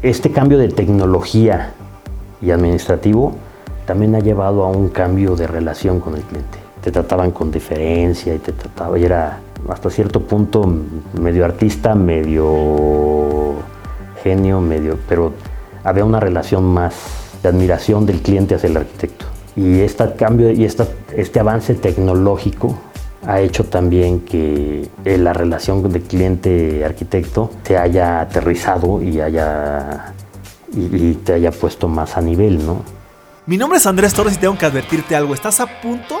Este cambio de tecnología y administrativo también ha llevado a un cambio de relación con el cliente. Te trataban con diferencia y te trataba, y era hasta cierto punto medio artista, medio genio, medio, pero había una relación más de admiración del cliente hacia el arquitecto. Y este cambio y esta, este avance tecnológico ha hecho también que eh, la relación de cliente-arquitecto se haya aterrizado y, haya, y, te haya puesto más a nivel, ¿no? Mi nombre es Andrés Torres y tengo que advertirte algo. Estás a punto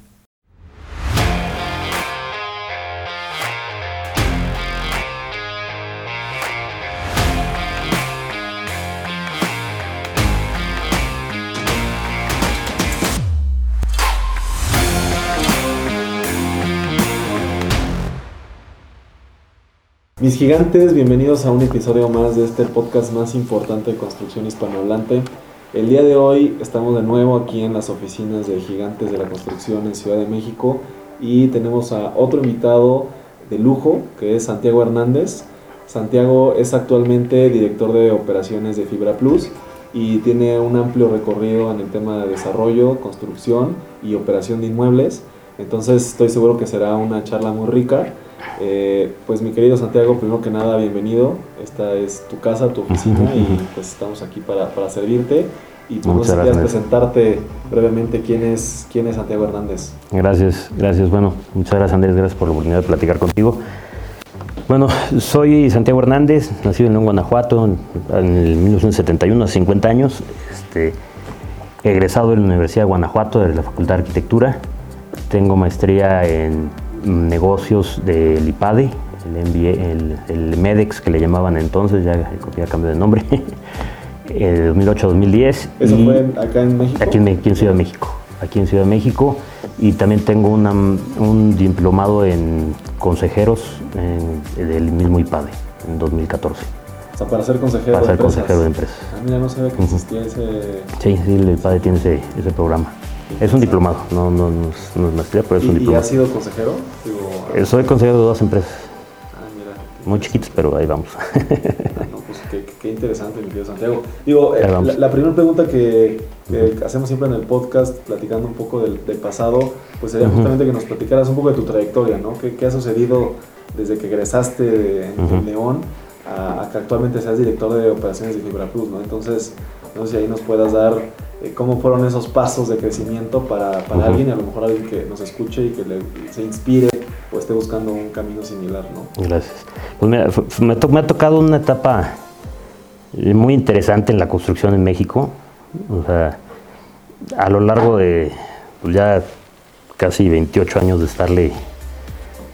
Mis gigantes, bienvenidos a un episodio más de este podcast más importante de construcción hispanohablante. El día de hoy estamos de nuevo aquí en las oficinas de Gigantes de la Construcción en Ciudad de México y tenemos a otro invitado de lujo que es Santiago Hernández. Santiago es actualmente director de operaciones de Fibra Plus y tiene un amplio recorrido en el tema de desarrollo, construcción y operación de inmuebles. Entonces estoy seguro que será una charla muy rica. Eh, pues mi querido Santiago, primero que nada, bienvenido. Esta es tu casa, tu oficina y pues estamos aquí para, para servirte. Y tú pues, nos presentarte brevemente quién es, quién es Santiago Hernández. Gracias, gracias. Bueno, muchas gracias Andrés, gracias por la oportunidad de platicar contigo. Bueno, soy Santiago Hernández, nacido en León, Guanajuato, en, el 1971, hace 50 años. Este, egresado de la Universidad de Guanajuato, de la Facultad de Arquitectura. Tengo maestría en negocios del IPADE, el, el, MEDEX que le llamaban entonces, ya, ya cambió de nombre, de 2008-2010. ¿Eso fue acá en México? Aquí en, Ciudad de México. Aquí en Ciudad de México. Y también tengo un diplomado en consejeros del mismo IPADE en 2014. O sea, para ser consejero para ser consejero de empresas. Ah, mira, no sabía que existía ese... Sí, sí, el IPADE tiene ese, ese programa. Es un diplomado, no, no, no, es, no maestría, pero es un diplomado. ¿Y has sido consejero? Eh, soy consejero de dos empresas. Ah, mira. Muy chiquitas, pero ahí vamos. Ah, no, pues qué, interesante, mi querido Santiago. Digo, eh, la, primera pregunta que, hacemos siempre en el podcast, platicando un poco del, pasado, pues sería justamente que nos platicaras un poco de tu trayectoria, ¿no? ¿Qué, qué ha sucedido desde que egresaste en, León a, a, que actualmente seas director de operaciones de Fibra Plus, ¿no? Entonces, no sé si ahí nos puedas dar eh, cómo fueron esos pasos de crecimiento para, para alguien y a lo mejor alguien que nos escuche y que le, se inspire o esté buscando un camino similar, ¿no? Gracias. Pues mira, me, me, ha tocado una etapa muy interesante en la construcción en México. O sea, a lo largo de pues ya casi 28 años de estarle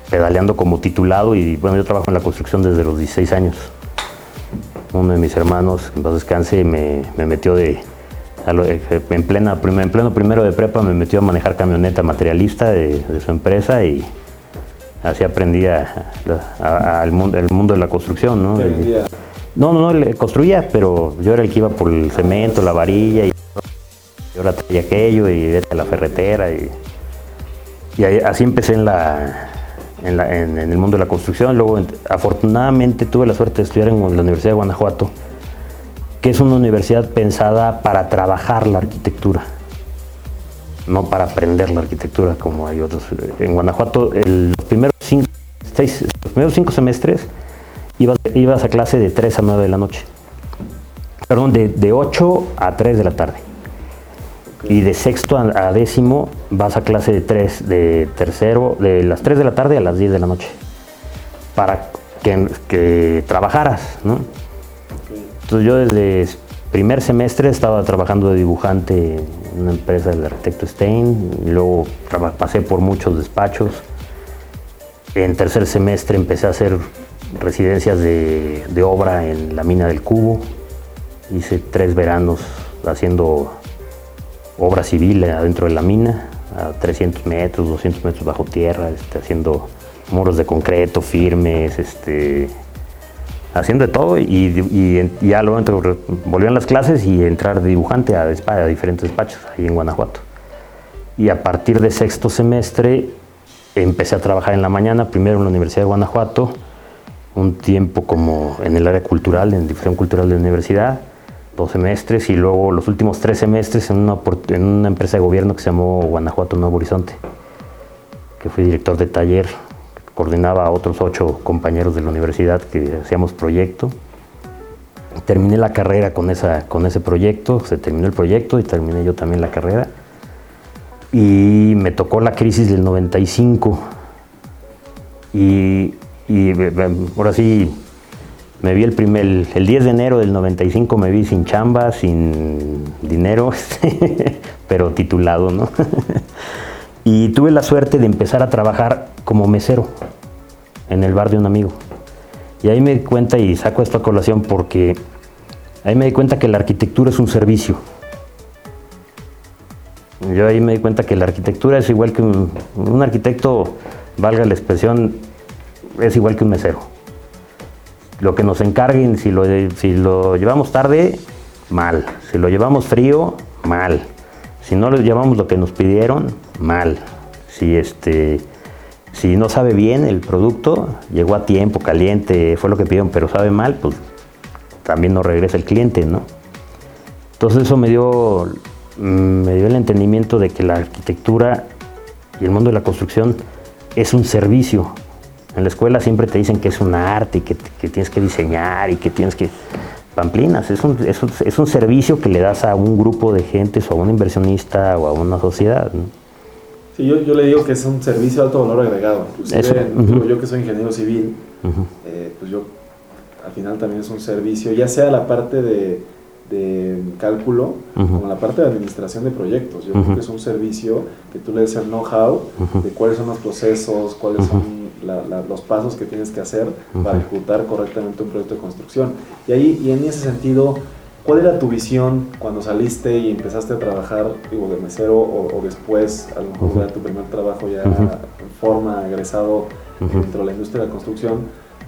pedaleando como titulado y bueno, yo trabajo en la construcción desde los 16 años. Uno de mis hermanos, en paz descanse, me, me metió de, eh, en, plena, en pleno primero de prepa me metió a manejar camioneta materialista de, su empresa y así aprendí al mundo, el mundo de la construcción. ¿no? no, no, no, construía, pero yo era el que iba por el cemento, la varilla y yo ahora traía aquello y vete a la ferretera y, y así empecé en la, en, el mundo de la construcción. Luego, afortunadamente, tuve la suerte de estudiar en la Universidad de Guanajuato que es una universidad pensada para trabajar la arquitectura, no para aprender la arquitectura como hay otros. En Guanajuato, el, los, primeros cinco, los primeros cinco semestres ibas, ibas, a clase de 3 a 9 de la noche. Perdón, de, de 8 a 3 de la tarde. Y de sexto a, décimo vas a clase de 3, de tercero, de las 3 de la tarde a las 10 de la noche. Para que, que trabajaras, ¿no? Entonces yo desde primer semestre estaba trabajando de dibujante en una empresa del arquitecto Stein, y luego pasé por muchos despachos. En tercer semestre empecé a hacer residencias de, obra en la mina del Cubo. Hice tres veranos haciendo obra civil adentro de la mina, a 300 metros, 200 metros bajo tierra, este, haciendo muros de concreto firmes, este, haciendo de todo y, ya luego volvían las clases y entrar dibujante a, a diferentes despachos ahí en Guanajuato. Y a partir de sexto semestre empecé a trabajar en la mañana, primero en la Universidad de Guanajuato, un tiempo como en el área cultural, en difusión cultural de la universidad, dos semestres y luego los últimos tres semestres en una, en una empresa de gobierno que se llamó Guanajuato Nuevo Horizonte, que fui director de taller, coordinaba a otros ocho compañeros de la universidad que hacíamos proyecto. Terminé la carrera con, esa, con ese proyecto, se terminó el proyecto y terminé yo también la carrera. Y me tocó la crisis del 95. Y, y ahora sí, me vi el primer, el 10 de enero del 95 me vi sin chamba, sin dinero, pero titulado, ¿no? y tuve la suerte de empezar a trabajar como mesero en el bar de un amigo. Y ahí me di cuenta, y saco esta colación porque ahí me di cuenta que la arquitectura es un servicio. Yo ahí me di cuenta que la arquitectura es igual que un, un arquitecto, valga la expresión, es igual que un mesero lo que nos encarguen, si lo, si lo llevamos tarde, mal. Si lo llevamos frío, mal. Si no lo llevamos lo que nos pidieron, mal. Si este si no sabe bien el producto, llegó a tiempo, caliente, fue lo que pidieron, pero sabe mal, pues también no regresa el cliente, ¿no? Entonces eso me dio, me dio el entendimiento de que la arquitectura y el mundo de la construcción es un servicio, en la escuela siempre te dicen que es un arte y que, tienes que diseñar y que tienes que... Pamplinas, es un, es, un, servicio que le das a un grupo de gente o a un inversionista o a una sociedad. Sí, yo, yo, le digo que es un servicio de alto valor agregado. Inclusive, yo que soy ingeniero civil, eh, pues yo al final también es un servicio, ya sea la parte de de cálculo como la parte de administración de proyectos. Yo creo que es un servicio que tú le des el know-how de cuáles son los procesos, cuáles son los pasos que tienes que hacer para ejecutar correctamente un proyecto de construcción. Y ahí, y en ese sentido, ¿cuál era tu visión cuando saliste y empezaste a trabajar, digo, de mesero o, después, a lo mejor era tu primer trabajo ya en forma, egresado dentro de la industria de la construcción?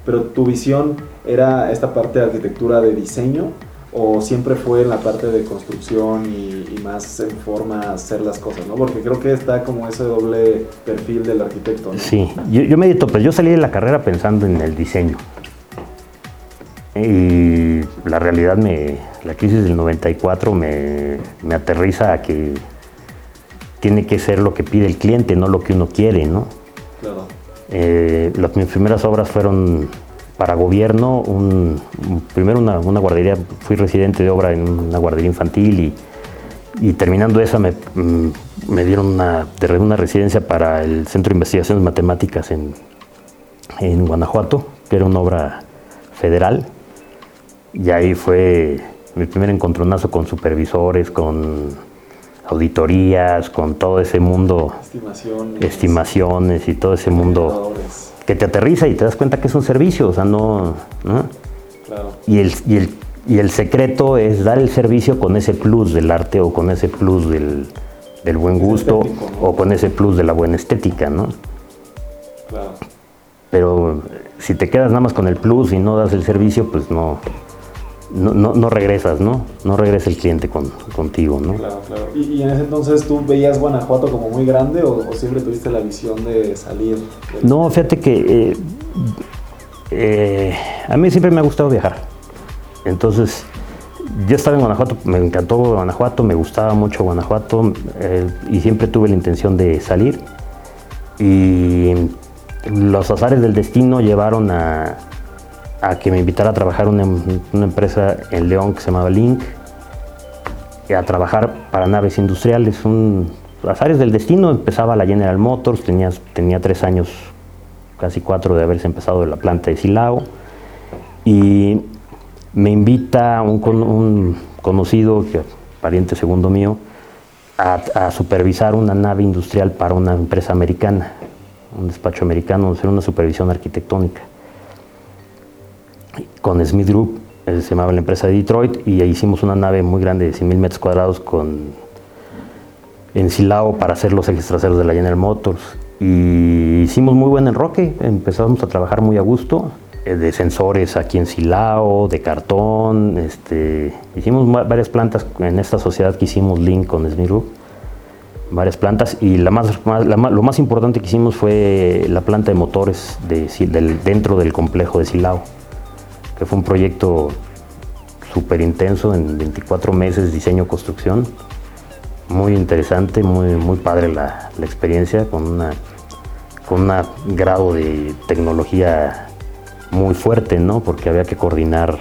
Pero tu visión era esta parte de arquitectura de diseño o siempre fue en la parte de construcción y, más en forma hacer las cosas, ¿no? Porque creo que está como ese doble perfil del arquitecto, ¿no? Sí, yo, yo me pues yo salí de la carrera pensando en el diseño. Y la realidad, me, la crisis del 94 me, me aterriza a que tiene que ser lo que pide el cliente, no lo que uno quiere, ¿no? Claro. Eh, las, mis primeras obras fueron para gobierno, un, primero una, guardería, fui residente de obra en una guardería infantil y, terminando esa me, mm, me, dieron una, una residencia para el Centro de Investigaciones Matemáticas en, en Guanajuato, que era una obra federal. Y ahí fue mi primer encontronazo con supervisores, con auditorías, con todo ese mundo, estimaciones, estimaciones y todo ese mundo que te aterriza y te das cuenta que es un servicio, o sea, no... Claro. Y, el, y, el, y el secreto es dar el servicio con ese plus del arte o con ese plus del, del buen gusto o con ese plus de la buena estética, ¿no? Claro. Pero si te quedas nada más con el plus y no das el servicio, pues no, no, no, no, regresas, ¿no? No regresa el cliente con, contigo, ¿no? Claro, claro. ¿Y, en ese entonces tú veías Guanajuato como muy grande o, siempre tuviste la visión de salir? No, fíjate que eh, eh, a mí siempre me ha gustado viajar. Entonces, yo estaba en Guanajuato, me encantó Guanajuato, me gustaba mucho Guanajuato eh, y siempre tuve la intención de salir. Y los azares del destino llevaron a, a que me invitara a trabajar en una, empresa en León que se llamaba Link, a trabajar para naves industriales. Un, las áreas del destino empezaba la General Motors, tenía, tenía tres años, casi cuatro de haberse empezado la planta de Silao, y me invita un, un conocido, pariente segundo mío, a, a, supervisar una nave industrial para una empresa americana, un despacho americano, hacer una supervisión arquitectónica con Smith Group. se llamaba la empresa de Detroit, y hicimos una nave muy grande de 100.000 metros cuadrados con, en Silao para hacer los ejes traseros de la General Motors. Y hicimos muy buen enroque, empezamos a trabajar muy a gusto, eh, de sensores aquí en Silao, de cartón, este, hicimos varias plantas en esta sociedad que hicimos Link con Smith Group, varias plantas y lo más importante que hicimos fue la planta de motores de, dentro del complejo de Silao, fue un proyecto súper intenso en 24 meses, diseño, construcción muy interesante, muy, muy padre la, experiencia, con una con un grado de tecnología muy fuerte, ¿no? Porque había que coordinar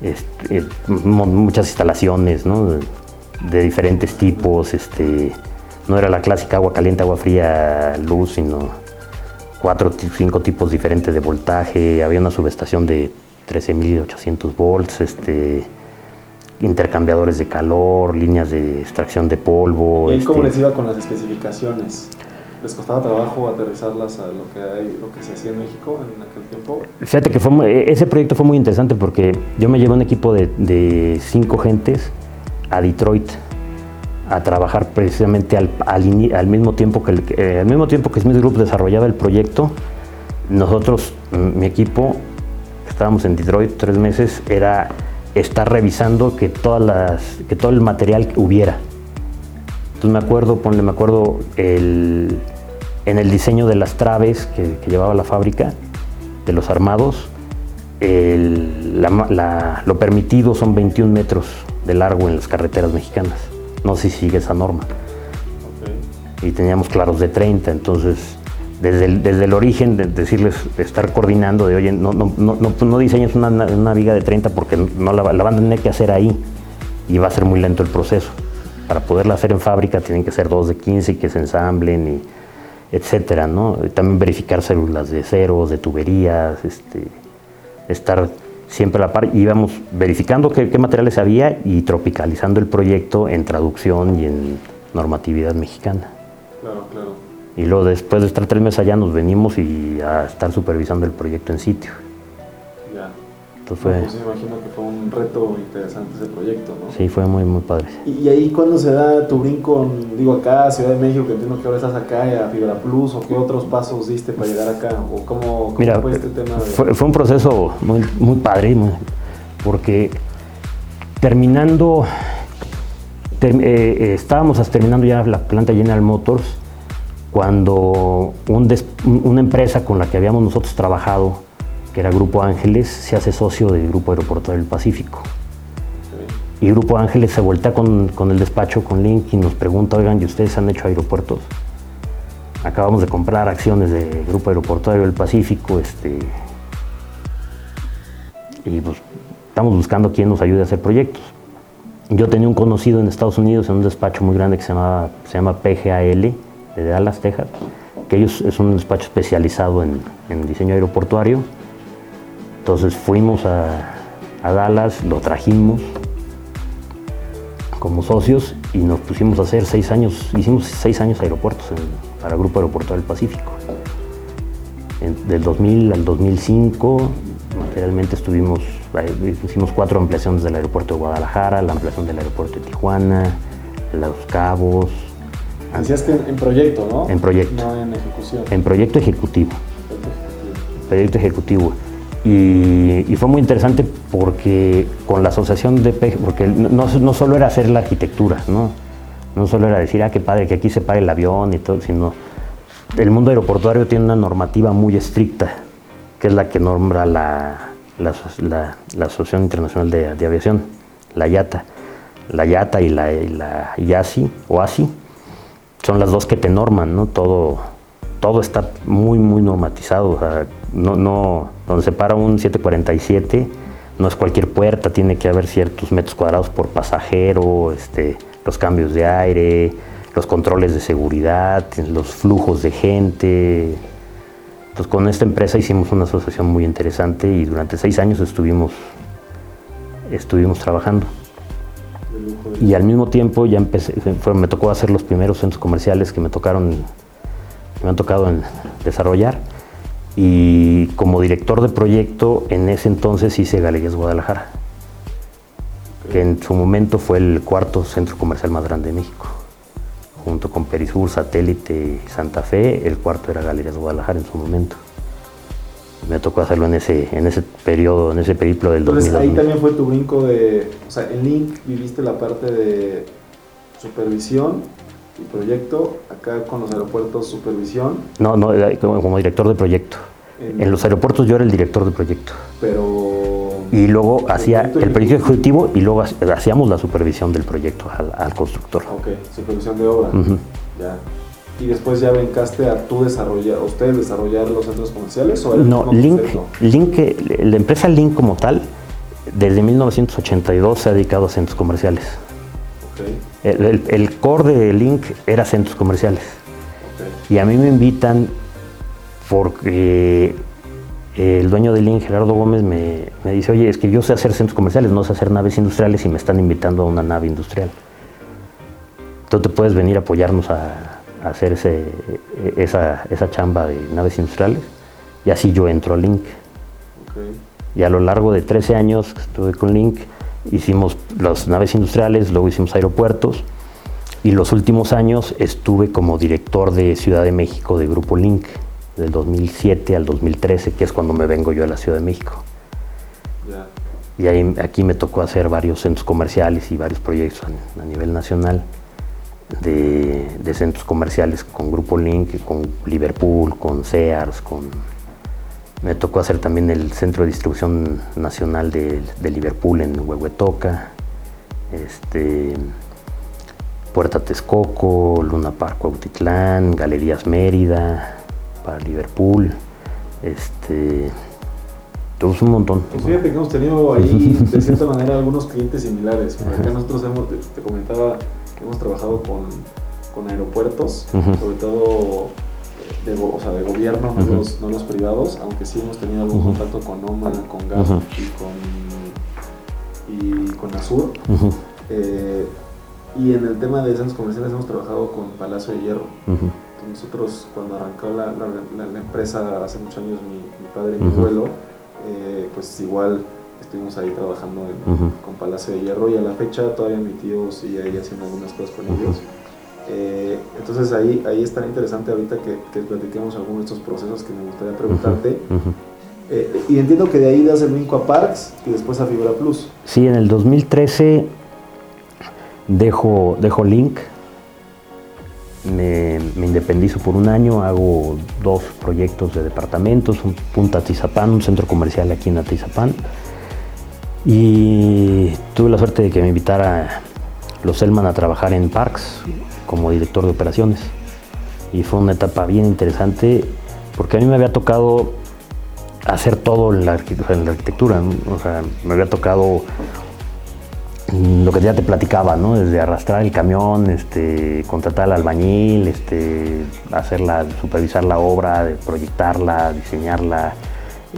este, muchas instalaciones, De, diferentes tipos, este, no era la clásica agua caliente, agua fría, luz, sino cuatro, cinco tipos diferentes de voltaje, había una subestación de 13.800 volts, este, intercambiadores de calor, líneas de extracción de polvo. ¿Y cómo este les iba con las especificaciones? ¿Les costaba trabajo aterrizarlas a lo que, hay, lo que se hacía en México en aquel tiempo? Fíjate que fue, ese proyecto fue muy interesante porque yo me llevé un equipo de, cinco gentes a Detroit a trabajar precisamente al, al, mismo tiempo que el, eh, mismo tiempo que Smith Group desarrollaba el proyecto. Nosotros, mi equipo, estábamos en Detroit tres meses, era estar revisando que, todas las, que todo el material hubiera. Entonces me acuerdo, ponle, me acuerdo el, en el diseño de las traves que, llevaba la fábrica, de los armados, lo permitido son 21 metros de largo en las carreteras mexicanas. No sé si sigue esa norma. Y teníamos claros de 30, entonces desde el, desde el origen, de decirles, de estar coordinando, de oye, no, no, no, no diseñes una, una, viga de 30 porque no la, la, van a tener que hacer ahí y va a ser muy lento el proceso. Para poderla hacer en fábrica tienen que ser dos de 15 y que se ensamblen, y etcétera, ¿no? También verificar células de ceros, de tuberías, este, estar siempre a la par. Íbamos verificando qué, qué materiales había y tropicalizando el proyecto en traducción y en normatividad mexicana. Claro, claro. Y luego después de estar tres meses allá nos venimos y a estar supervisando el proyecto en sitio. Entonces fue... Pues me imagino que fue un reto interesante ese proyecto, ¿no? Sí, fue muy, muy padre. ¿Y, ahí cuándo se da tu brinco, digo acá, Ciudad de México, que entiendo que ahora estás acá, a Fibra Plus, o qué otros pasos diste para llegar acá? ¿O cómo, Mira, fue este tema? Fue, un proceso muy, muy padre, porque terminando, eh, eh, estábamos terminando ya la planta General Motors, cuando una empresa con la que habíamos nosotros trabajado, que era Grupo Ángeles, se hace socio del Grupo Aeroportuario del Pacífico. Y Grupo Ángeles se voltea con, el despacho, con Link, y nos pregunta, oigan, ¿y ustedes han hecho aeropuertos? Acabamos de comprar acciones del Grupo Aeroportuario del Pacífico, este, y pues estamos buscando quién nos ayude a hacer proyectos. Yo tenía un conocido en Estados Unidos en un despacho muy grande que se, se llama PGAL, de Dallas, Texas, que ellos es un despacho especializado en, diseño aeroportuario. Entonces fuimos a, Dallas, lo trajimos como socios y nos pusimos a hacer seis años, hicimos seis años aeropuertos para el Grupo Aeroportuario del Pacífico. del 2000 al 2005, materialmente estuvimos, eh, hicimos cuatro ampliaciones del aeropuerto de Guadalajara, la ampliación del aeropuerto de Tijuana, Los Cabos, Decías que en proyecto, ¿no? En proyecto. No en ejecución. En proyecto ejecutivo. Proyecto ejecutivo. Y, fue muy interesante porque con la asociación de porque no, no, solo era hacer la arquitectura, ¿no? No solo era decir, ah, qué padre, que aquí se pare el avión y todo, sino el mundo aeroportuario tiene una normativa muy estricta, que es la que nombra la, la, Asociación Internacional de, Aviación, la IATA. La IATA y la, y la IASI, o ASI, son las dos que te norman, ¿no? Todo, todo está muy, muy normatizado. O sea, no, no, donde se para un 747, no es cualquier puerta, tiene que haber ciertos metros cuadrados por pasajero, este, los cambios de aire, los controles de seguridad, los flujos de gente. Entonces con esta empresa hicimos una asociación muy interesante y durante seis años estuvimos, estuvimos trabajando. Y al mismo tiempo ya empecé, me tocó hacer los primeros centros comerciales que me tocaron, me han tocado en desarrollar. Y como director de proyecto, en ese entonces hice Galerías Guadalajara, que en su momento fue el cuarto centro comercial más grande de México. Junto con Perisur, Satélite y Santa Fe, el cuarto era Galerías Guadalajara en su momento. Me tocó hacerlo en ese, en ese periodo, en ese periplo del Entonces 2000. ahí también fue tu brinco de, o sea, en Link viviste la parte de supervisión y proyecto, acá con los aeropuertos supervisión, No, no, como, director de proyecto. en- En los aeropuertos yo era el director de proyecto. pero Y luego hacía el proyecto ejecutivo. y luego ha- hacíamos la supervisión del proyecto al, al constructor. Ok, supervisión de obra. Ya. Y después ya brincaste a tú desarrollar, a ustedes desarrollar los centros comerciales o No, Link? Link, la empresa Link como tal, desde 1982 se ha dedicado a centros comerciales. El, el- el core de Link era centros comerciales. Y a mí me invitan porque el dueño de Link, Gerardo Gómez, me, me dice, oye, es que yo sé hacer centros comerciales, no sé hacer naves industriales y me están invitando a una nave industrial. Tú te puedes venir a apoyarnos a, a hacer ese, esa, esa chamba de naves industriales. Y así yo entro a Link. Y a lo largo de 13 años que estuve con Link, hicimos las naves industriales, luego hicimos aeropuertos. Y los últimos años estuve como director de Ciudad de México de Grupo Link, del 2007 al 2013, que es cuando me vengo yo a la Ciudad de México. Y ahí, aquí me tocó hacer varios centros comerciales y varios proyectos a, a nivel nacional de, de centros comerciales con Grupo Link, con Liverpool, con Sears, con... Me tocó hacer también el centro de distribución nacional de, de Liverpool en Huehuetoca, este, Puerta Texcoco, Luna Park Cuautitlán, Galerías Mérida para Liverpool, este, todos un montón. Pues fíjate que hemos tenido ahí, de cierta manera, algunos clientes similares. Por acá nosotros hemos, te, te comentaba, hemos trabajado con, con aeropuertos, sobre todo de, o sea, de gobierno, no, los, no los privados, aunque sí hemos tenido algún contacto con OMA, con GAP Ujú. y, con, y con Azur. Ujú, Eh, y en el tema de centros comerciales hemos trabajado con Palacio de Hierro. Nosotros cuando arrancó la, la- la- la empresa hace muchos años, mi, mi padre y mi abuelo, eh, pues igual estuvimos ahí trabajando en- con Palacio de Hierro y a la fecha todavía mi tío sigue ahí haciendo algunas cosas con ellos. Eh, entonces ahí, ahí estará interesante ahorita que, que platiquemos algunos de estos procesos que me gustaría preguntarte. Eh, y entiendo que de ahí das el brinco a Parks y después a Fibra Plus. Sí, en el 2013 dejo, dejo Link, me, me independizo por un año, hago dos proyectos de departamentos, un Punta Atizapán, un centro comercial aquí en Atizapán. Y tuve la suerte de que me invitara los Selman a trabajar en Parks como director de operaciones. Y fue una etapa bien interesante porque a mí me había tocado hacer todo en la, arquitectura. O sea, me había tocado lo que ya te platicaba, ¿no? Desde arrastrar el camión, este, contratar al albañil, este, hacerla, supervisar la obra, proyectarla, diseñarla.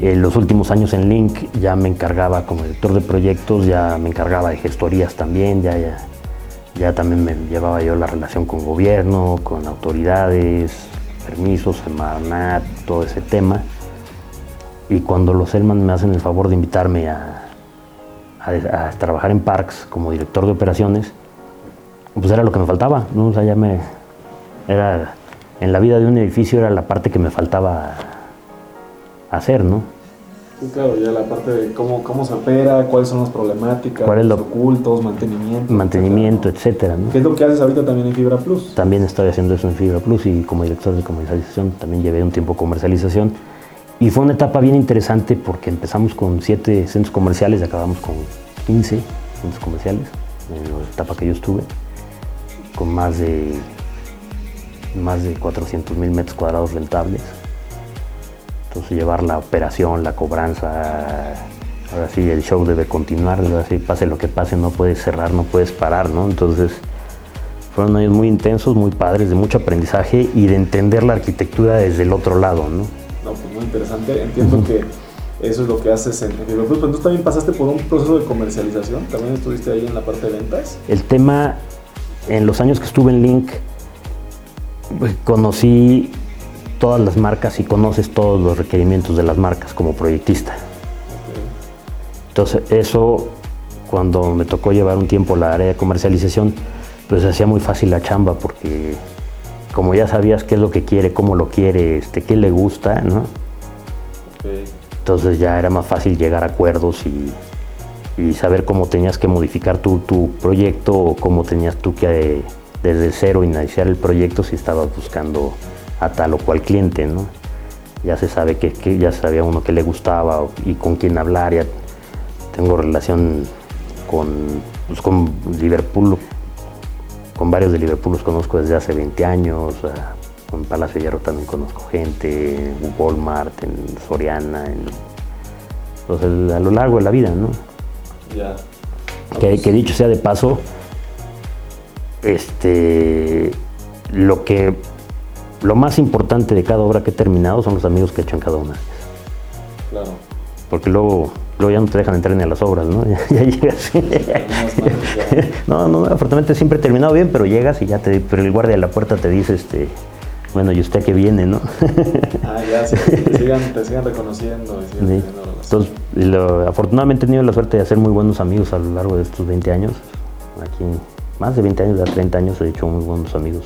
En los últimos años en Link ya me encargaba como director de proyectos, ya me encargaba de gestorías también, ya, ya, ya también me llevaba yo la relación con gobierno, con autoridades, permisos, Semarnat, todo ese tema. Y cuando los Selman me hacen el favor de invitarme a trabajar en Parks como director de operaciones, pues era lo que me faltaba, ¿no? O sea, ya me. Era. En la vida de un edificio era la parte que me faltaba hacer, ¿no? Sí, claro, ya la parte de cómo, cómo se opera, cuáles son las problemáticas, ¿Cuál es lo- ocultos, mantenimiento. Mantenimiento, etcétera, etcétera, ¿no? ¿no? ¿Qué es lo que haces ahorita también en Fibra Plus? También estoy haciendo eso en Fibra Plus y como director de comercialización también llevé un tiempo comercialización. Y fue una etapa bien interesante porque empezamos con siete centros comerciales y acabamos con 15 centros comerciales en la etapa que yo estuve, con más de, más de 400 mil metros cuadrados rentables. Entonces llevar la operación, la cobranza, ahora sí el show debe continuar, ahora sí pase lo que pase, no puedes cerrar, no puedes parar, ¿no? Entonces fueron años muy intensos, muy padres, de mucho aprendizaje y de entender la arquitectura desde el otro lado, ¿no? No, pues muy interesante. Entiendo que eso es lo que haces en, Plus. Pero entonces también pasaste por un proceso de comercialización. También estuviste ahí en la parte de ventas. El tema, en los años que estuve en Link, pues, conocí todas las marcas y conoces todos los requerimientos de las marcas como proyectista. Entonces eso, cuando me tocó llevar un tiempo la área de comercialización, pues hacía muy fácil la chamba porque como ya sabías qué es lo que quiere, cómo lo quiere, este, qué le gusta, ¿no? Entonces ya era más fácil llegar a acuerdos y, saber cómo tenías que modificar tu, tu proyecto o cómo tenías tú que desde cero iniciar el proyecto si estabas buscando a tal o cual cliente, ¿no? Ya se sabe que, ya sabía uno que le gustaba y con quién hablar, ya tengo relación con, pues, con Liverpool, con varios de Liverpool los conozco desde hace 20 años, con Palacio Hierro también conozco gente, en Walmart, en Soriana, en, entonces, a lo largo de la vida, ¿no? Ya. Que, que dicho sea de paso, este, lo que lo más importante de cada obra que he terminado son los amigos que he hecho en cada una. Claro. Porque luego, luego ya no te dejan entrar ni a las obras, ¿no? Ya, llegas. no, no, afortunadamente siempre he terminado bien, pero llegas y ya te, pero el guardia de la puerta te dice, este, bueno, ¿y usted qué viene, no? ah, ya, sí, te, sigan, te sigan reconociendo. sí. Entonces, afortunadamente he tenido la suerte de hacer muy buenos amigos a lo largo de estos 20 años. Aquí más de 20 años, de 30 años he hecho muy buenos amigos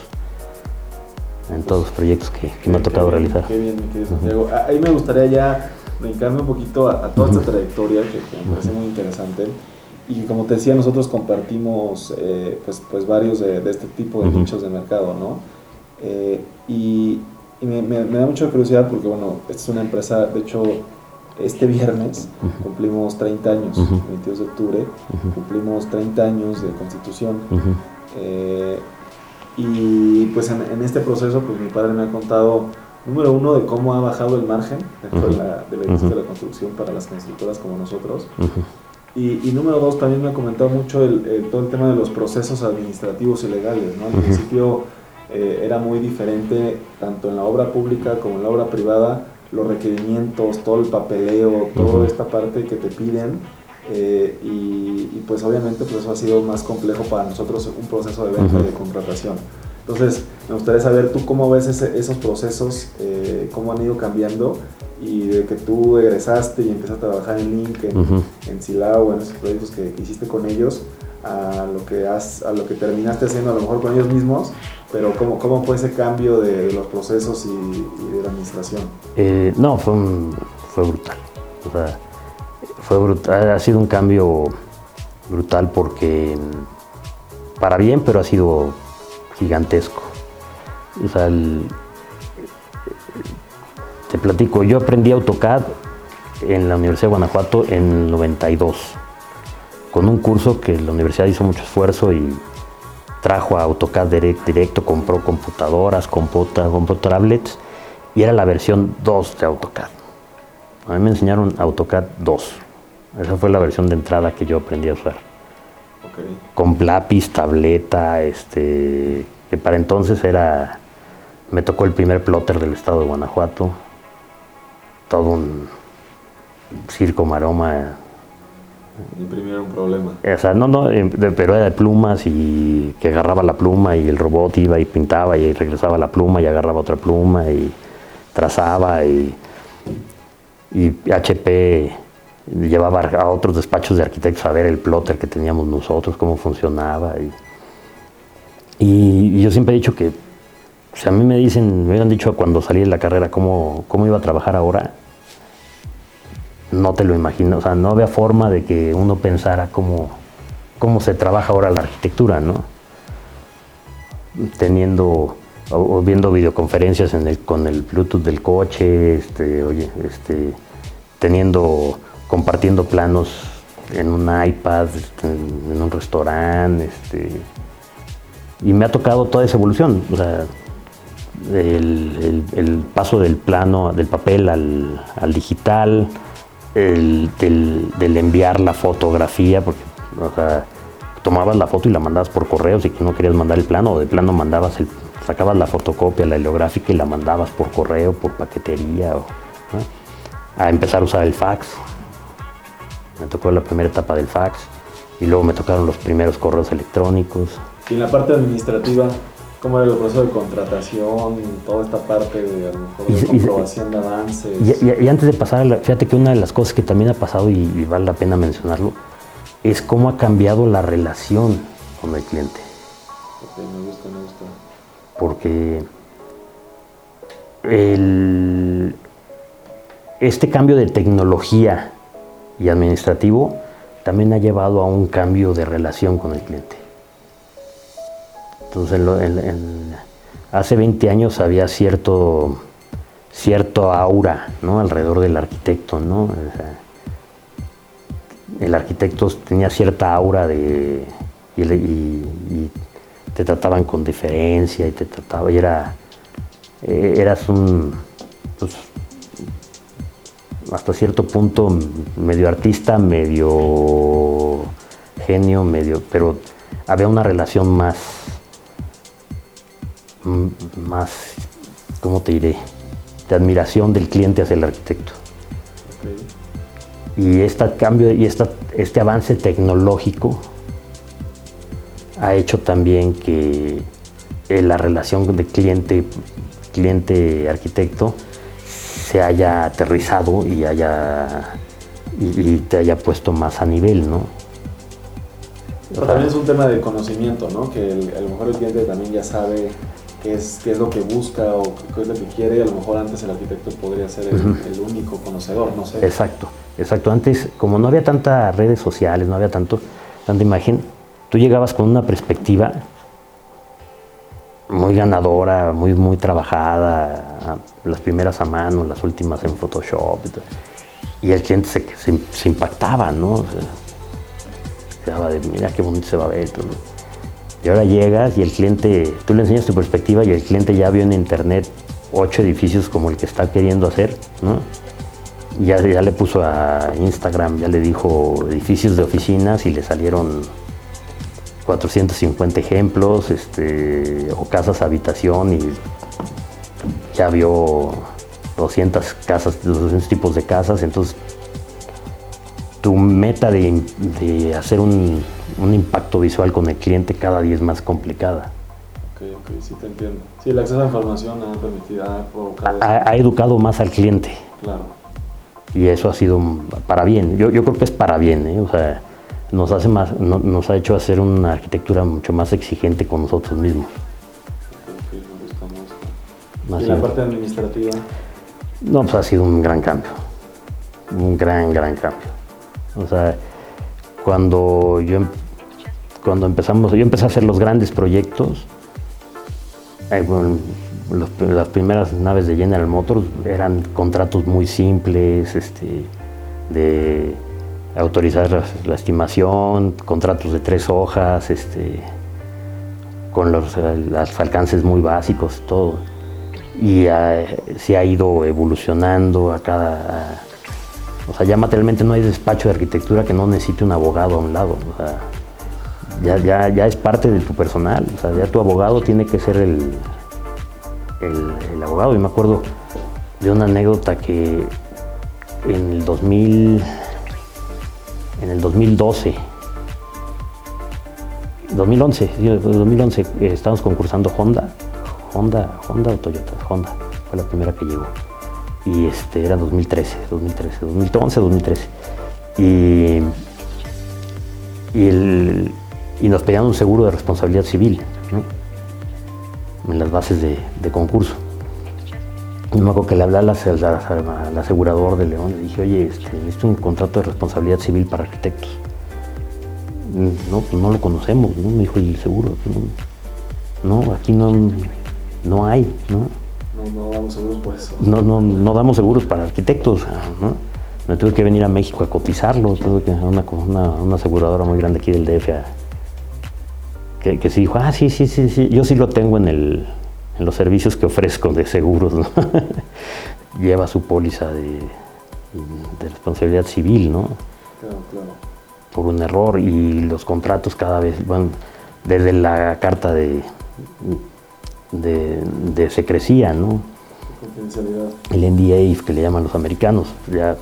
en todos los proyectos que, me ha tocado realizar. Qué bien, mi querido Santiago. Ahí me gustaría ya dedicarme un poquito a, toda esta trayectoria que, me parece muy interesante. Y como te decía, nosotros compartimos eh, pues, pues varios de, este tipo de nichos de mercado, ¿no? Eh, y, me, da mucha curiosidad porque, bueno, esta es una empresa, de hecho, este viernes cumplimos 30 años, 22 de octubre, cumplimos 30 años de constitución. Eh, y pues en, este proceso, pues mi padre me ha contado, número uno, de cómo ha bajado el margen dentro de, la, de, la, de la construcción para las constructoras como nosotros. Y, número dos, también me ha comentado mucho el, todo el tema de los procesos administrativos y legales. ¿no? Al principio eh, era muy diferente, tanto en la obra pública como en la obra privada, los requerimientos, todo el papeleo, toda esta parte que te piden. Eh, y, pues obviamente pues eso ha sido más complejo para nosotros un proceso de venta y de contratación. Entonces, me gustaría saber tú cómo ves esos procesos, eh, cómo han ido cambiando y de que tú egresaste y empezaste a trabajar en Link, en, en Silao, en esos proyectos que, hiciste con ellos, a lo que has, a lo que terminaste haciendo a lo mejor con ellos mismos, pero cómo, cómo fue ese cambio de, los procesos y, de la administración. Eh, no, fue, fue brutal. O sea, fue brutal, ha sido un cambio brutal porque para bien, pero ha sido gigantesco. O sea, te platico, yo aprendí AutoCAD en la Universidad de Guanajuato en 92, con un curso que la universidad hizo mucho esfuerzo y trajo a AutoCAD directo, compró computadoras, compró, compró tablets y era la versión 2 de AutoCAD. A mí me enseñaron AutoCAD 2. Esa fue la versión de entrada que yo aprendí a usar. Con lápiz, tableta, este, que para entonces era, me tocó el primer plotter del estado de Guanajuato, todo un circo maroma. Imprimir un problema. O sea, no, no, em, pero era de plumas y que agarraba la pluma y el robot iba y pintaba y regresaba la pluma y agarraba otra pluma y trazaba y, y HP llevaba a otros despachos de arquitectos a ver el plotter que teníamos nosotros, cómo funcionaba. Y, yo siempre he dicho que, si a mí me dicen, me hubieran dicho cuando salí de la carrera cómo, cómo iba a trabajar ahora, no te lo imagino, o sea, no había forma de que uno pensara cómo, cómo se trabaja ahora la arquitectura, ¿no? Teniendo o, viendo videoconferencias con el Bluetooth del coche, este, oye, este, teniendo compartiendo planos en un iPad, en un restaurante, este, y me ha tocado toda esa evolución, o sea, el, paso del plano, del papel al, digital, el, del, enviar la fotografía, porque tomabas la foto y la mandabas por correo si no querías mandar el plano, o de plano mandabas el, sacabas la fotocopia, la heliográfica y la mandabas por correo, por paquetería, a empezar a usar el fax me tocó la primera etapa del fax y luego me tocaron los primeros correos electrónicos. ¿Y en la parte administrativa cómo era el proceso de contratación, toda esta parte de, a lo mejor, de comprobación de avances. Y, antes de pasar, fíjate que una de las cosas que también ha pasado y, vale la pena mencionarlo, es cómo ha cambiado la relación con el cliente. Ok, me gusta, me gusta. Porque el, este cambio de tecnología y administrativo también ha llevado a un cambio de relación con el cliente. Entonces, hace 20 años había cierto, cierto aura ¿no? alrededor del arquitecto. ¿no? el arquitecto tenía cierta aura de, y, te trataban con diferencia y te trataba, y era, eh, eras un, pues, hasta cierto punto medio artista, medio genio, medio, pero había una relación más, más, ¿cómo te diré? De admiración del cliente hacia el arquitecto. Y este cambio y este avance tecnológico ha hecho también que la relación de cliente cliente arquitecto se haya aterrizado y haya y, te haya puesto más a nivel, ¿no? Pero también es un tema de conocimiento, ¿no? Que a lo mejor el cliente también ya sabe qué es, qué es lo que busca o qué es lo que quiere y a lo mejor antes el arquitecto podría ser el, único conocedor, no sé. Exacto, exacto. Antes, como no había tantas redes sociales, no había tanto, tanta imagen, tú llegabas con una perspectiva muy ganadora, muy, muy trabajada, las primeras a mano, las últimas en Photoshop. Y, el cliente se, se, impactaba, ¿no? de, mira qué bonito se va a ver. Y ahora llegas y el cliente, tú le enseñas tu perspectiva y el cliente ya vio en internet ocho edificios como el que está queriendo hacer, ¿no? ya, ya le puso a Instagram, ya le dijo edificios de oficinas y le salieron 450 ejemplos, este, o casas habitación y ya vio 200 casas, 200 tipos de casas, entonces tu meta de, hacer un, impacto visual con el cliente cada día es más complicada. Ok, ok, sí te entiendo. Sí, el acceso a información ha permitido, ha, ha, educado más al cliente. Claro. Y eso ha sido para bien. Yo, yo creo que es para bien, ¿eh? O sea, nos, hace más, nos ha hecho hacer una arquitectura mucho más exigente con nosotros mismos. ¿Y la parte administrativa? No, pues ha sido un gran cambio. Un gran, gran cambio. O sea, cuando yo em, cuando empezamos, yo empecé a hacer los grandes proyectos, eh, las primeras naves de General Motors eran contratos muy simples, este, de autorizar la, estimación, contratos de tres hojas, este, con los, alcances muy básicos, todo. Y se ha ido evolucionando a cada... o sea, ya materialmente no hay despacho de arquitectura que no necesite un abogado a un lado. ya, ya, ya es parte de tu personal. O sea, ya tu abogado tiene que ser el, el, abogado. Y me acuerdo de una anécdota que en el 2000 en el 2012, 2011, 2011 eh, estábamos concursando Honda, Honda, Honda o Toyota, Honda, fue la primera que llegó. Y este era 2013, 2013, 2011, 2013. Y, y, nos pedían un seguro de responsabilidad civil en las bases de, concurso. Y me acuerdo que le hablé al, asegurador de León, le dije, oye, este, necesito un contrato de responsabilidad civil para arquitectos. No, pues no lo conocemos, ¿no? Me dijo el seguro. No, aquí no, no hay, ¿no? No, damos seguros por eso. No, no, no damos seguros para arquitectos, ¿no? Me tuve que venir a México a cotizarlo, tuve que una, una, una aseguradora muy grande aquí del DF que, que sí dijo, ah, sí, sí, sí, sí, yo sí lo tengo en el, en los servicios que ofrezco de seguros, lleva su póliza de, responsabilidad civil, ¿no? Claro, claro. Por un error y los contratos cada vez van desde la carta de, de, secrecía, ¿no? El NDA que le llaman los americanos, ya,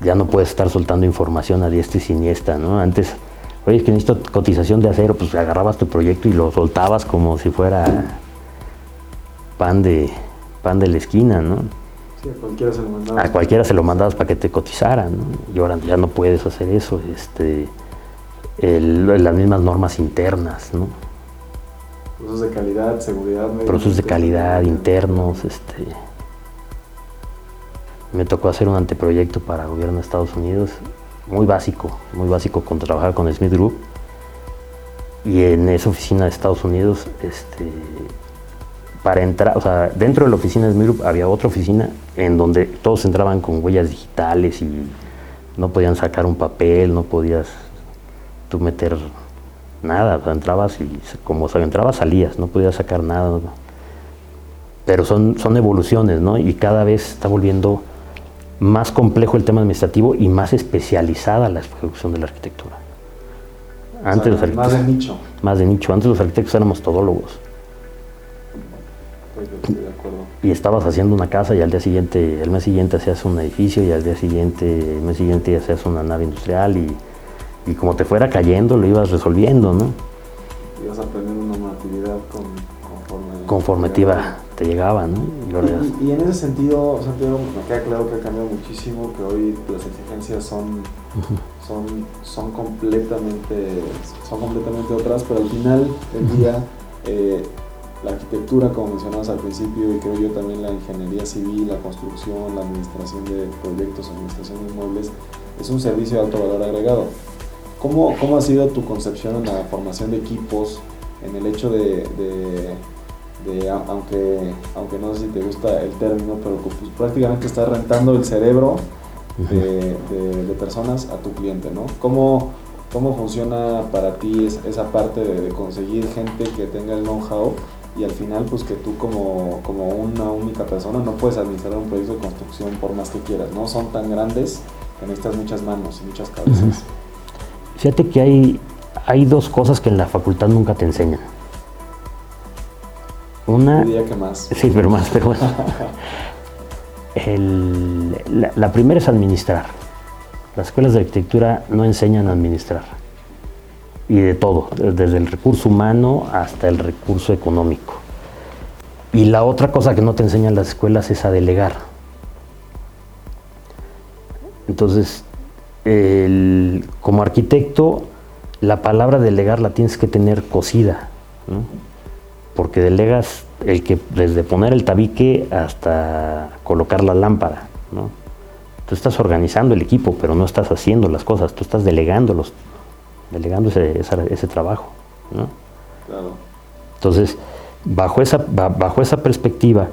ya no puedes estar soltando información a diestra y siniestra, ¿no? Antes Oye, es que necesito cotización de acero, pues agarrabas tu proyecto y lo soltabas como si fuera pan de, pan de la esquina, ¿no? Sí, a cualquiera se lo mandaba. A cualquiera se lo mandabas para que te cotizaran, ¿no? Y ahora ya no puedes hacer eso. Este, el- las mismas normas internas, ¿no? Procesos de calidad, seguridad. procesos de calidad internos. Este, me tocó hacer un anteproyecto para el gobierno de Estados Unidos, muy básico, muy básico con trabajar con Smith Group. Y en esa oficina de Estados Unidos, este, para entrar, o sea, dentro de la oficina de Smith Group había otra oficina en donde todos entraban con huellas digitales y no podían sacar un papel, no podías tú meter nada, o sea, entrabas y como entrabas salías, no podías sacar nada. Pero son, son evoluciones, ¿no? Y cada vez está volviendo más complejo el tema administrativo y más especializada la ejecución de la arquitectura. O sea, Antes los más de arquitectos, nicho. más de nicho, antes los arquitectos éramos todólogos Estoy- estoy de acuerdo. y estabas haciendo una casa y al día siguiente, el mes siguiente hacías un edificio y al día siguiente, el mes siguiente hacías una nave industrial y, y como te fuera cayendo lo ibas resolviendo, ¿no? Ibas aprendiendo una normatividad con, conforme. Conforme te iba, te llegaba, ¿no? Y. Y, y en ese sentido, Santiago, me queda claro que ha cambiado muchísimo, que hoy las exigencias son, son, son, completamente, son completamente otras, pero al final del día, eh, la arquitectura, como mencionabas al principio, y creo yo también la ingeniería civil, la construcción, la administración de proyectos, administración de inmuebles, es un servicio de alto valor agregado. ¿Cómo, cómo ha sido tu concepción en la formación de equipos, en el hecho de, de- de, a- aunque, aunque no sé si te gusta el término, pero pues, prácticamente estás rentando el cerebro de, personas a tu cliente, ¿no? ¿Cómo, cómo funciona para ti es- esa parte de, de conseguir gente que tenga el know-how y al final pues que tú como, como una única persona no puedes administrar un proyecto de construcción por más que quieras, ¿no? Son tan grandes que necesitas muchas manos y muchas cabezas. Fíjate que hay, hay dos cosas que en la facultad nunca te enseñan. Una, Diría que más. sí, pero más, pero bueno. El- la, la primera es administrar. Las escuelas de arquitectura no enseñan a administrar. Y de todo, desde el recurso humano hasta el recurso económico. Y la otra cosa que no te enseñan las escuelas es a delegar. Entonces, el- como arquitecto, la palabra delegar la tienes que tener cocida, ¿no? porque delegas el que desde poner el tabique hasta colocar la lámpara. ¿no? Tú estás organizando el equipo, pero no estás haciendo las cosas, tú estás delegándolos, delegando ese, trabajo. ¿no? Claro. Entonces, bajo esa, ba- bajo esa perspectiva,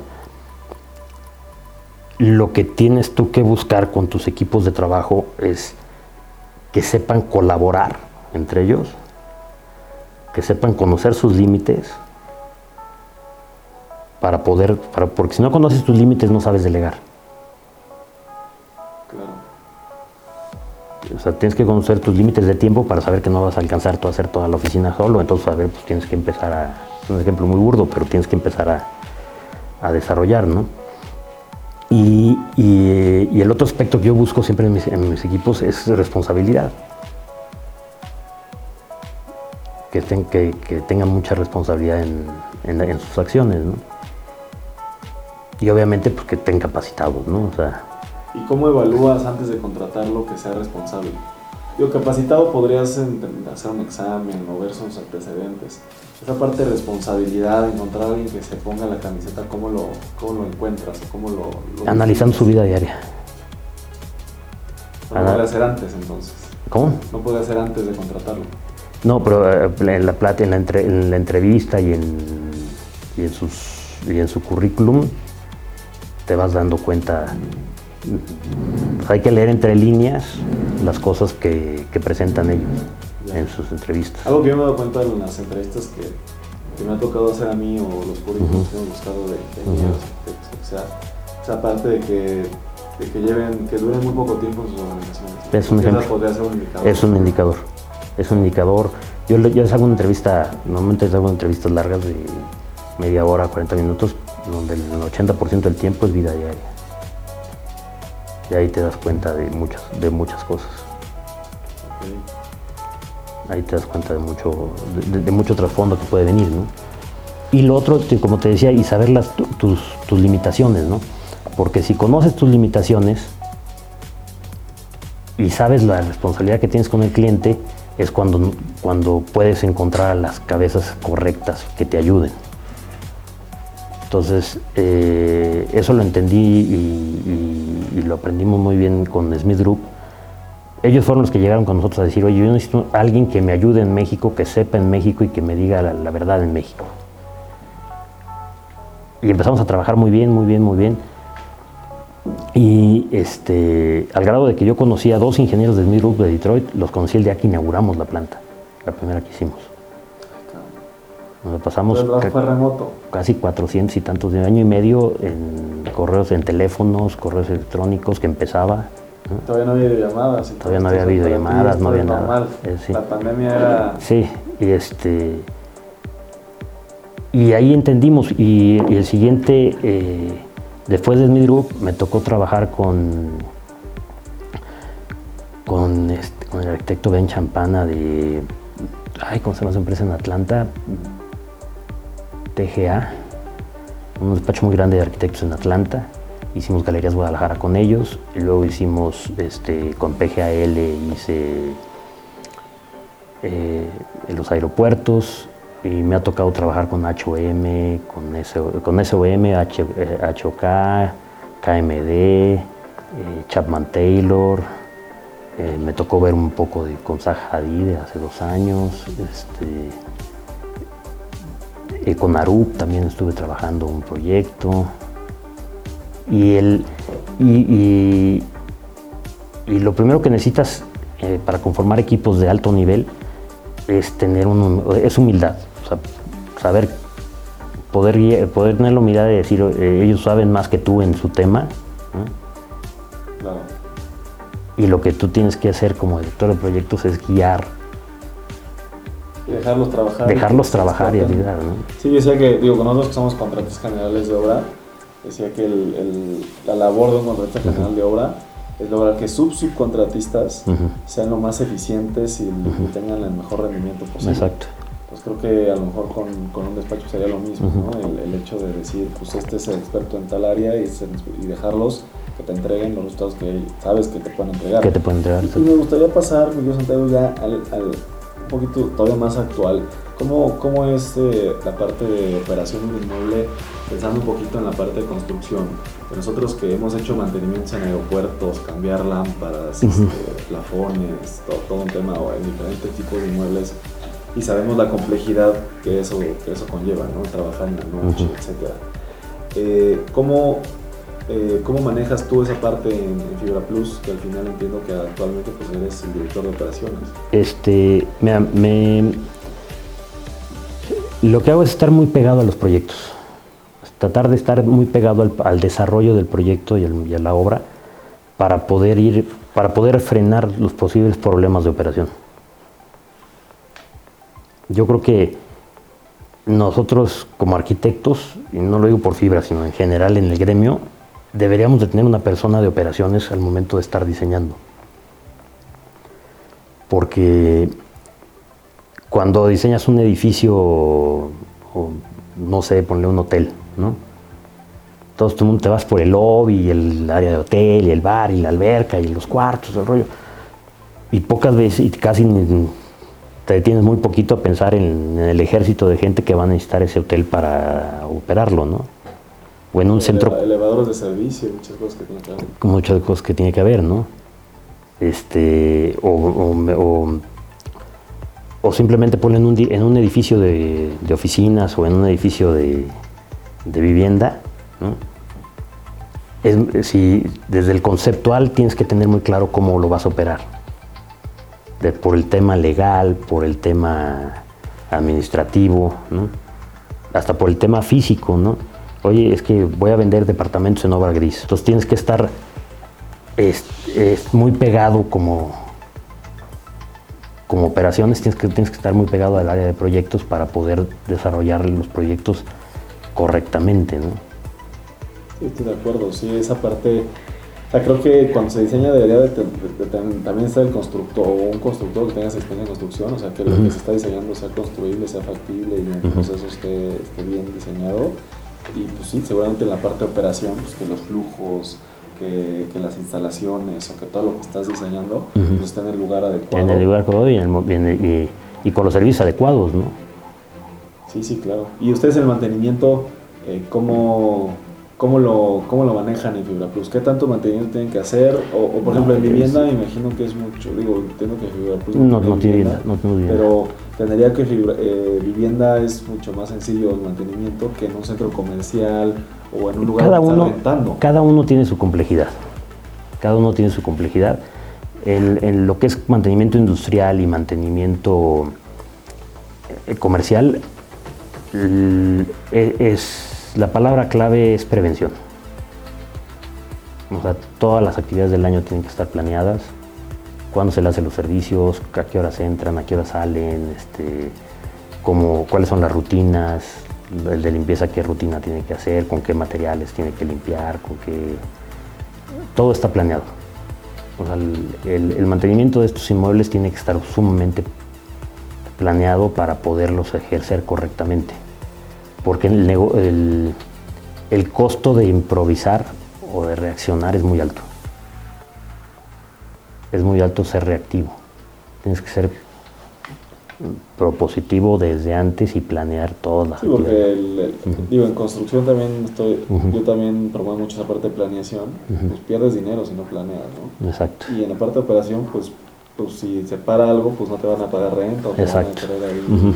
lo que tienes tú que buscar con tus equipos de trabajo es que sepan colaborar entre ellos, que sepan conocer sus límites, para poder, para- porque si no conoces tus límites no sabes delegar. Claro. O sea, tienes que conocer tus límites de tiempo para saber que no vas a alcanzar tú a hacer toda la oficina solo. Entonces, a ver, pues tienes que empezar a. Es un ejemplo muy burdo, pero tienes que empezar a, a desarrollar, ¿no? Y, el otro aspecto que yo busco siempre en mis, equipos es responsabilidad. Que, ten- que, que tengan mucha responsabilidad en, sus acciones. Y obviamente, pues que estén capacitados, ¿no? ¿Y cómo evalúas antes de contratarlo que sea responsable? Digo, capacitado podrías hacer un examen o ver sus antecedentes. Esa parte de responsabilidad, encontrar a alguien que se ponga la camiseta, ¿cómo lo, cómo lo encuentras? o ¿Cómo lo, lo analizando su vida diaria. No podría ser antes entonces. ¿Cómo? No podría ser antes de contratarlo. No, pero eh, en la, plat- en la, entre- en la entrevista y en, y, en sus, y en su currículum te vas dando cuenta. Pues hay que leer entre líneas las cosas que, que presentan ellos Ya. en sus entrevistas. Algo que yo me he dado cuenta en las entrevistas que, que me ha tocado hacer a mí o los currículos que hemos buscado de de lo que sea, esa parte de que, de que lleven, que duren muy poco tiempo en sus organizaciones. Es un ejemplo. un indicador. Es un indicador. Es un indicador. Yo, yo les hago una entrevista, normalmente les hago entrevistas largas de media hora, 40 minutos, donde el 80% del tiempo es vida diaria. Y ahí te das cuenta de muchas, de muchas cosas. Ahí te das cuenta de mucho, de, mucho trasfondo que puede venir. Y lo otro, como te decía, y saber las, tus, tus limitaciones, ¿no? Porque si conoces tus limitaciones y sabes la responsabilidad que tienes con el cliente, es cuando, cuando puedes encontrar las cabezas correctas que te ayuden. Entonces, eh, eso lo entendí y, lo aprendimos muy bien con Smith Group. Ellos fueron los que llegaron con nosotros a decir, oye, yo necesito a alguien que me ayude en México, que sepa en México y que me diga la, la verdad en México. Y empezamos a trabajar muy bien, muy bien, muy bien. Y este, al grado de que yo conocí a dos ingenieros de Smith Group de Detroit, los conocí el día que inauguramos la planta, la primera que hicimos. Nos pasamos casi 400 y tantos de año y medio en correos, en teléfonos, correos electrónicos que empezaba. ¿no? Todavía no había videollamadas. Todavía no había videollamadas, no había nada. Eh, sí. La pandemia era... Sí, y este... Y ahí entendimos, y, y el siguiente... Eh, Después de Smith Group me tocó trabajar con, con, este, con el arquitecto Ben Champana de, ay, ¿cómo se llama esa empresa en Atlanta? TGA, un despacho muy grande de arquitectos en Atlanta. Hicimos Galerías Guadalajara con ellos, luego hicimos este, con PGAL, hice eh, en los aeropuertos, y me ha tocado trabajar con HOM, con, con SOM, H HOK, KMD, eh, Chapman Taylor. Eh, me tocó ver un poco de con Zaha Hadid hace dos años. Este, eh, con Arup también estuve trabajando un proyecto. Y, el, y, y, y lo primero que necesitas eh, para conformar equipos de alto nivel es tener un, es humildad. O sea, saber, poder, poder tener la humildad de decir, eh, ellos saben más que tú en su tema. Y lo que tú tienes que hacer como director de proyectos es guiar. Y dejarlos trabajar. Dejarlos trabajar y ayudar, ¿no? Sí, yo decía que, digo, con nosotros que somos contratistas generales de obra, decía que el, el, la labor de un contratista uh -huh. general de obra es lograr que sus subcontratistas uh -huh. sean lo más eficientes y uh -huh. tengan el mejor rendimiento posible. Exacto. Pues creo que a lo mejor con, con un despacho sería lo mismo. ¿no? El, el, hecho de decir, pues este es el experto en tal área y, y, dejarlos que te entreguen los resultados que sabes que te pueden entregar. Que te pueden entregar. Y, y me gustaría pasar, Miguel Santiago, ya al, al, poquito todavía más actual. ¿Cómo, cómo es eh, la parte de operación de un inmueble, pensando un poquito en la parte de construcción? Nosotros que hemos hecho mantenimientos en aeropuertos, cambiar lámparas, uh -huh. este, plafones, todo, todo, un tema en diferentes tipos de inmuebles, y sabemos la complejidad que eso, que eso conlleva, ¿no? Trabajar en la noche, uh -huh. etc. Eh, ¿cómo, eh, ¿Cómo manejas tú esa parte en, Fibra Plus, que al final entiendo que actualmente pues, eres el director de operaciones? Este, me, me, lo que hago es estar muy pegado a los proyectos, tratar de estar muy pegado al, desarrollo del proyecto y, a la obra para poder ir, para poder frenar los posibles problemas de operación. Yo creo que nosotros como arquitectos, y no lo digo por fibra, sino en general en el gremio, deberíamos de tener una persona de operaciones al momento de estar diseñando. Porque cuando diseñas un edificio, no sé, ponle un hotel, ¿no? Todo el mundo te vas por el lobby, el área de hotel, y el bar, y la alberca, y los cuartos, el rollo. Y pocas veces, y casi te detienes muy poquito a pensar en, en, el ejército de gente que va a necesitar ese hotel para operarlo, ¿no? O en un Eleva, centro... Elevadores de servicio, muchas cosas que tiene que haber. Muchas cosas que tiene que haber, ¿no? Este, o, o, o, o simplemente ponen un, en un edificio de, de, oficinas o en un edificio de, de vivienda, ¿no? Es, si desde el conceptual tienes que tener muy claro cómo lo vas a operar de, por el tema legal, por el tema administrativo, ¿no? hasta por el tema físico, ¿no? Oye, es que voy a vender departamentos en obra gris. Entonces tienes que estar es, es muy pegado como, como operaciones, tienes que, tienes que estar muy pegado al área de proyectos para poder desarrollar los proyectos correctamente, ¿no? Sí, estoy de acuerdo, sí, esa parte sea, creo que cuando se diseña debería de, también estar el constructor o un constructor que tenga experiencia en construcción, o sea, que lo que se está diseñando sea construible, sea factible y el proceso esté, bien diseñado. Y pues sí, seguramente en la parte de operación, pues que los flujos, que, las instalaciones o que todo lo que estás diseñando pues, esté en el lugar adecuado. En el lugar adecuado y, y, con los servicios adecuados, ¿no? Sí, sí, claro. ¿Y ustedes el mantenimiento, eh, cómo ¿Cómo lo, ¿Cómo lo manejan en Fibra Plus? ¿Qué tanto mantenimiento tienen que hacer? O, por ejemplo, en vivienda me imagino que es mucho. Digo, entiendo que Fibra Plus no, no, tiene vivienda, no tiene Pero tendría que eh, vivienda es mucho más sencillo el mantenimiento que en un centro comercial o en un lugar cada uno, rentando. Cada uno tiene su complejidad. Cada uno tiene su complejidad. En, lo que es mantenimiento industrial y mantenimiento eh, comercial, e, es la palabra clave es prevención. O sea, todas las actividades del año tienen que estar planeadas. Cuándo se le hacen los servicios, a qué horas entran, a qué horas salen, este, cuáles son las rutinas, el de limpieza, qué rutina tiene que hacer, con qué materiales tiene que limpiar, con qué... Todo está planeado. O sea, el mantenimiento de estos inmuebles tiene que estar sumamente planeado para poderlos ejercer correctamente porque el, el, costo de improvisar o de reaccionar es muy alto. Es muy alto ser reactivo. Tienes que ser propositivo desde antes y planear todas las sí, porque digo, en construcción también estoy, yo también promuevo mucho esa parte de planeación, pues pierdes dinero si no planeas, ¿no? Exacto. Y en la parte de operación, pues, pues si se para algo, pues no te van a pagar renta o te van a querer ahí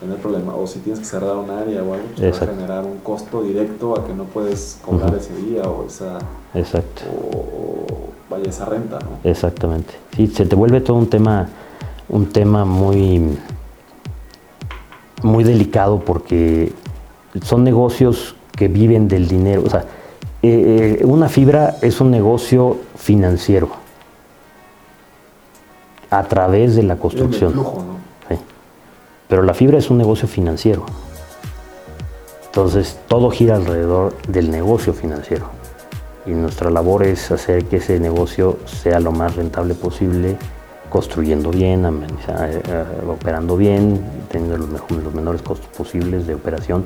tener problema. O si tienes que cerrar un área o algo, pues va a generar un costo directo a que no puedes cobrar ese día o esa. Exacto. O, vaya esa renta, ¿no? Exactamente. Sí, se te vuelve todo un tema, un tema muy, muy delicado porque son negocios que viven del dinero. O sea, eh, eh, una fibra es un negocio financiero a través de la construcción. flujo, ¿no? Pero la fibra es un negocio financiero. Entonces todo gira alrededor del negocio financiero. Y nuestra labor es hacer que ese negocio sea lo más rentable posible, construyendo bien, eh, operando bien, teniendo los, los, menores costos posibles de operación,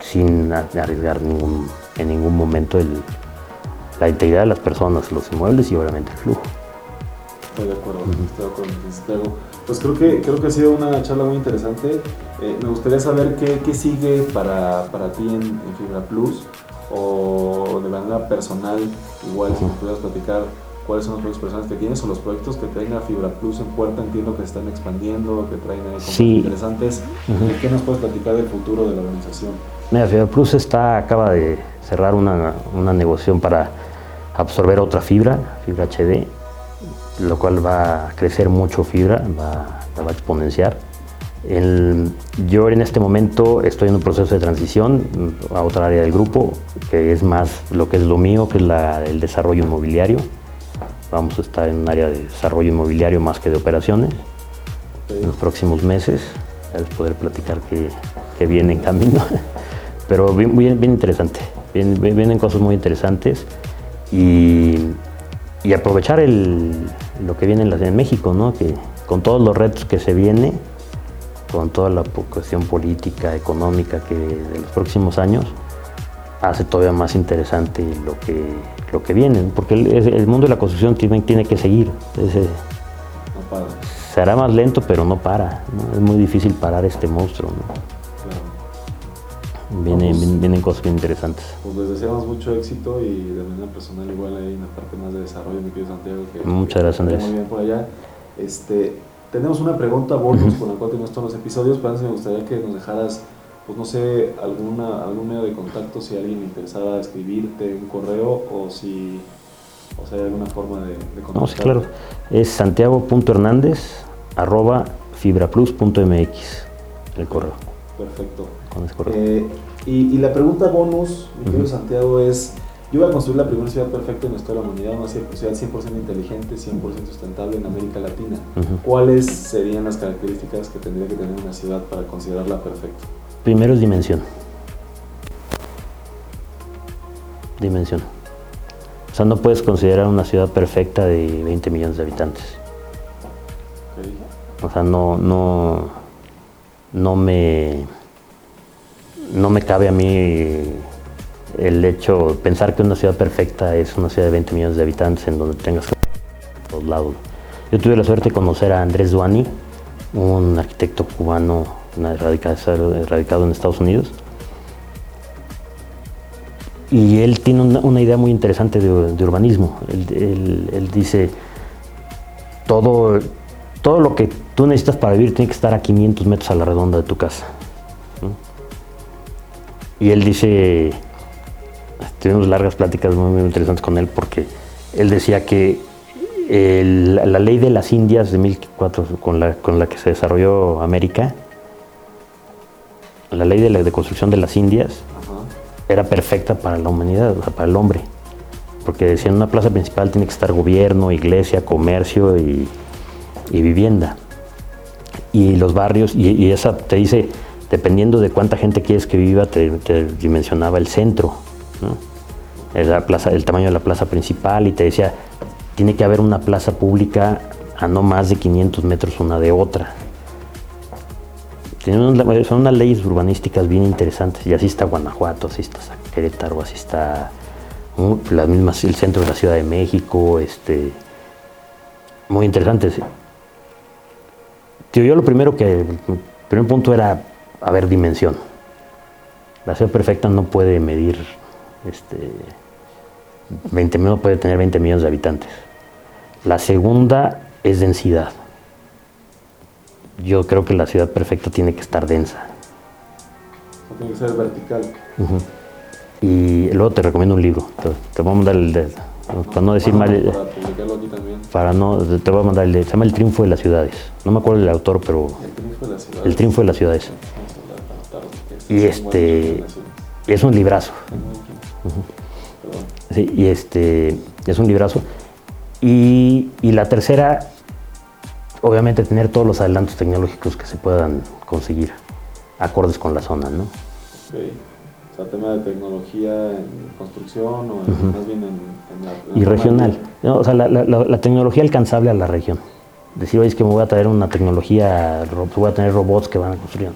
sin arriesgar ningún, en ningún momento la integridad de las personas, los inmuebles y obviamente el flujo. Estoy de acuerdo, estoy de acuerdo. Pues creo que, creo que ha sido una charla muy interesante. Eh, me gustaría saber qué, qué sigue para, para ti en, Fibra Plus o de manera personal, igual si nos pudieras platicar cuáles son los proyectos personales que tienes o los proyectos que tenga Fibra Plus en puerta. Entiendo que están expandiendo, que traen cosas interesantes. ¿Qué nos puedes platicar del futuro de la organización? Mira, Fibra Plus está, acaba de cerrar una, una negociación para absorber otra fibra, fibra HD, lo cual va a crecer mucho fibra, va, va a exponenciar. Yo en este momento estoy en un proceso de transición a otra área del grupo, que es más lo que es lo mío, que es el desarrollo inmobiliario. Vamos a estar en un área de desarrollo inmobiliario más que de operaciones en los próximos meses. Ya poder platicar que, viene en camino. Pero bien, bien, interesante. vienen cosas muy interesantes y y aprovechar lo que viene en, México, ¿no? que con todos los retos que se viene, con toda la cuestión política, económica que de los próximos años, hace todavía más interesante lo que, lo que viene, porque el, mundo de la construcción tiene, tiene que seguir. Se hará más lento, pero no para. Es muy difícil parar este monstruo. Vienen, vienen cosas bien interesantes. Pues les deseamos mucho éxito y de manera personal igual hay una parte más de desarrollo, mi querido Santiago. Que Muchas gracias Andrés. Muy bien por allá. Este, tenemos una pregunta bonus con la cual tenemos todos los episodios, pero antes me gustaría que nos dejaras, pues no sé, alguna, algún medio de contacto si alguien le interesara escribirte un correo o si, o sea, hay alguna forma de, de contactar. No, sí, claro. Es santiago.hernández arroba fibraplus.mx el correo. Perfecto. Eh, y, la pregunta bonus, mi querido Santiago, es, yo voy a construir la primera ciudad perfecta en nuestra la humanidad, una ciudad 100% inteligente, 100% sustentable en América Latina. ¿Cuáles serían las características que tendría que tener una ciudad para considerarla perfecta? Primero es dimensión. Dimensión. O sea, no puedes considerar una ciudad perfecta de 20 millones de habitantes. Ok. O sea, no, no, no me, no me cabe a mí el hecho, pensar que una ciudad perfecta es una ciudad de 20 millones de habitantes en donde tengas que todos lados. Yo tuve la suerte de conocer a Andrés Duani, un arquitecto cubano radicado, en Estados Unidos. Y él tiene una, idea muy interesante de, urbanismo. Él, dice, todo, todo lo que tú necesitas para vivir tiene que estar a 500 metros a la redonda de tu casa. Y él dice, tuvimos largas pláticas muy, muy interesantes con él porque él decía que el- la ley de las Indias de 1400, con la, con la que se desarrolló América, la ley de, la, de construcción de las Indias, Ajá. era perfecta para la humanidad, o sea, para el hombre. Porque decían, una plaza principal tiene que estar gobierno, iglesia, comercio y, y vivienda. Y los barrios, y, y esa te dice, dependiendo de cuánta gente quieres que viva, te, te dimensionaba el centro, la plaza, el tamaño de la plaza principal y te decía, tiene que haber una plaza pública a no más de 500 metros una de otra. Son unas leyes urbanísticas bien interesantes. Y así está Guanajuato, así está Querétaro, así está las mismas, el centro de la Ciudad de México. Este, muy interesantes. Tío, yo lo primero que, el primer punto era, a dimensión. La ciudad perfecta no puede medir, este, 20, no puede tener 20 millones de habitantes. La segunda es densidad. Yo creo que la ciudad perfecta tiene que estar densa. Tiene que ser vertical. Y luego te recomiendo un libro. Te, te voy a mandar el de, para no decir mal, Para publicarlo aquí también. para no, te voy a mandar el de, se llama El Triunfo de las Ciudades. No me acuerdo del autor, pero El triunfo de la ciudad. El Triunfo de las Ciudades. Y este-. Es un librazo. Sí, y este es un librazo. Y, y la tercera, obviamente tener todos los adelantos tecnológicos que se puedan conseguir, acordes con la zona, ¿no? Ok. O sea, tema de tecnología en construcción o en- más bien en, en la... en Y la regional. O sea, la, la- tecnología alcanzable a la región. Decir, oye, es que me voy a traer una tecnología, voy a tener robots que van a construir.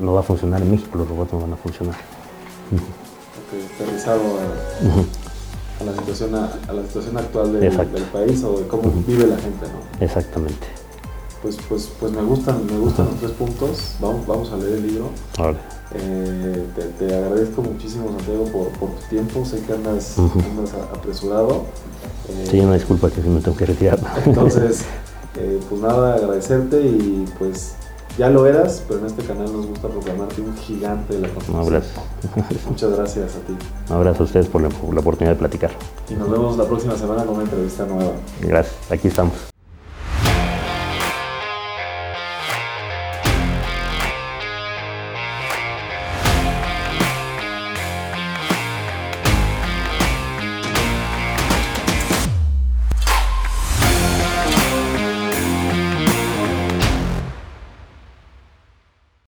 No va a funcionar en México, los robots no van a funcionar. Aterrizado a, a la situación, a, a la situación actual del, país o de cómo vive la gente, ¿no? Exactamente. Pues, pues, pues me gustan, me gustan los tres puntos. Vamos, vamos a leer el libro. Eh, te, te agradezco muchísimo, Santiago, por, por tu tiempo. Sé que andas, apresurado. Eh, sí, una disculpa que sí me tengo que retirar. Entonces, eh, pues nada, agradecerte y pues ya lo eras, pero en este canal nos gusta proclamarte un gigante de la Un construcción. abrazo. Muchas gracias a ti. Un abrazo a ustedes por la, por la oportunidad de platicar. Y nos vemos la próxima semana con una entrevista nueva. Gracias, aquí estamos.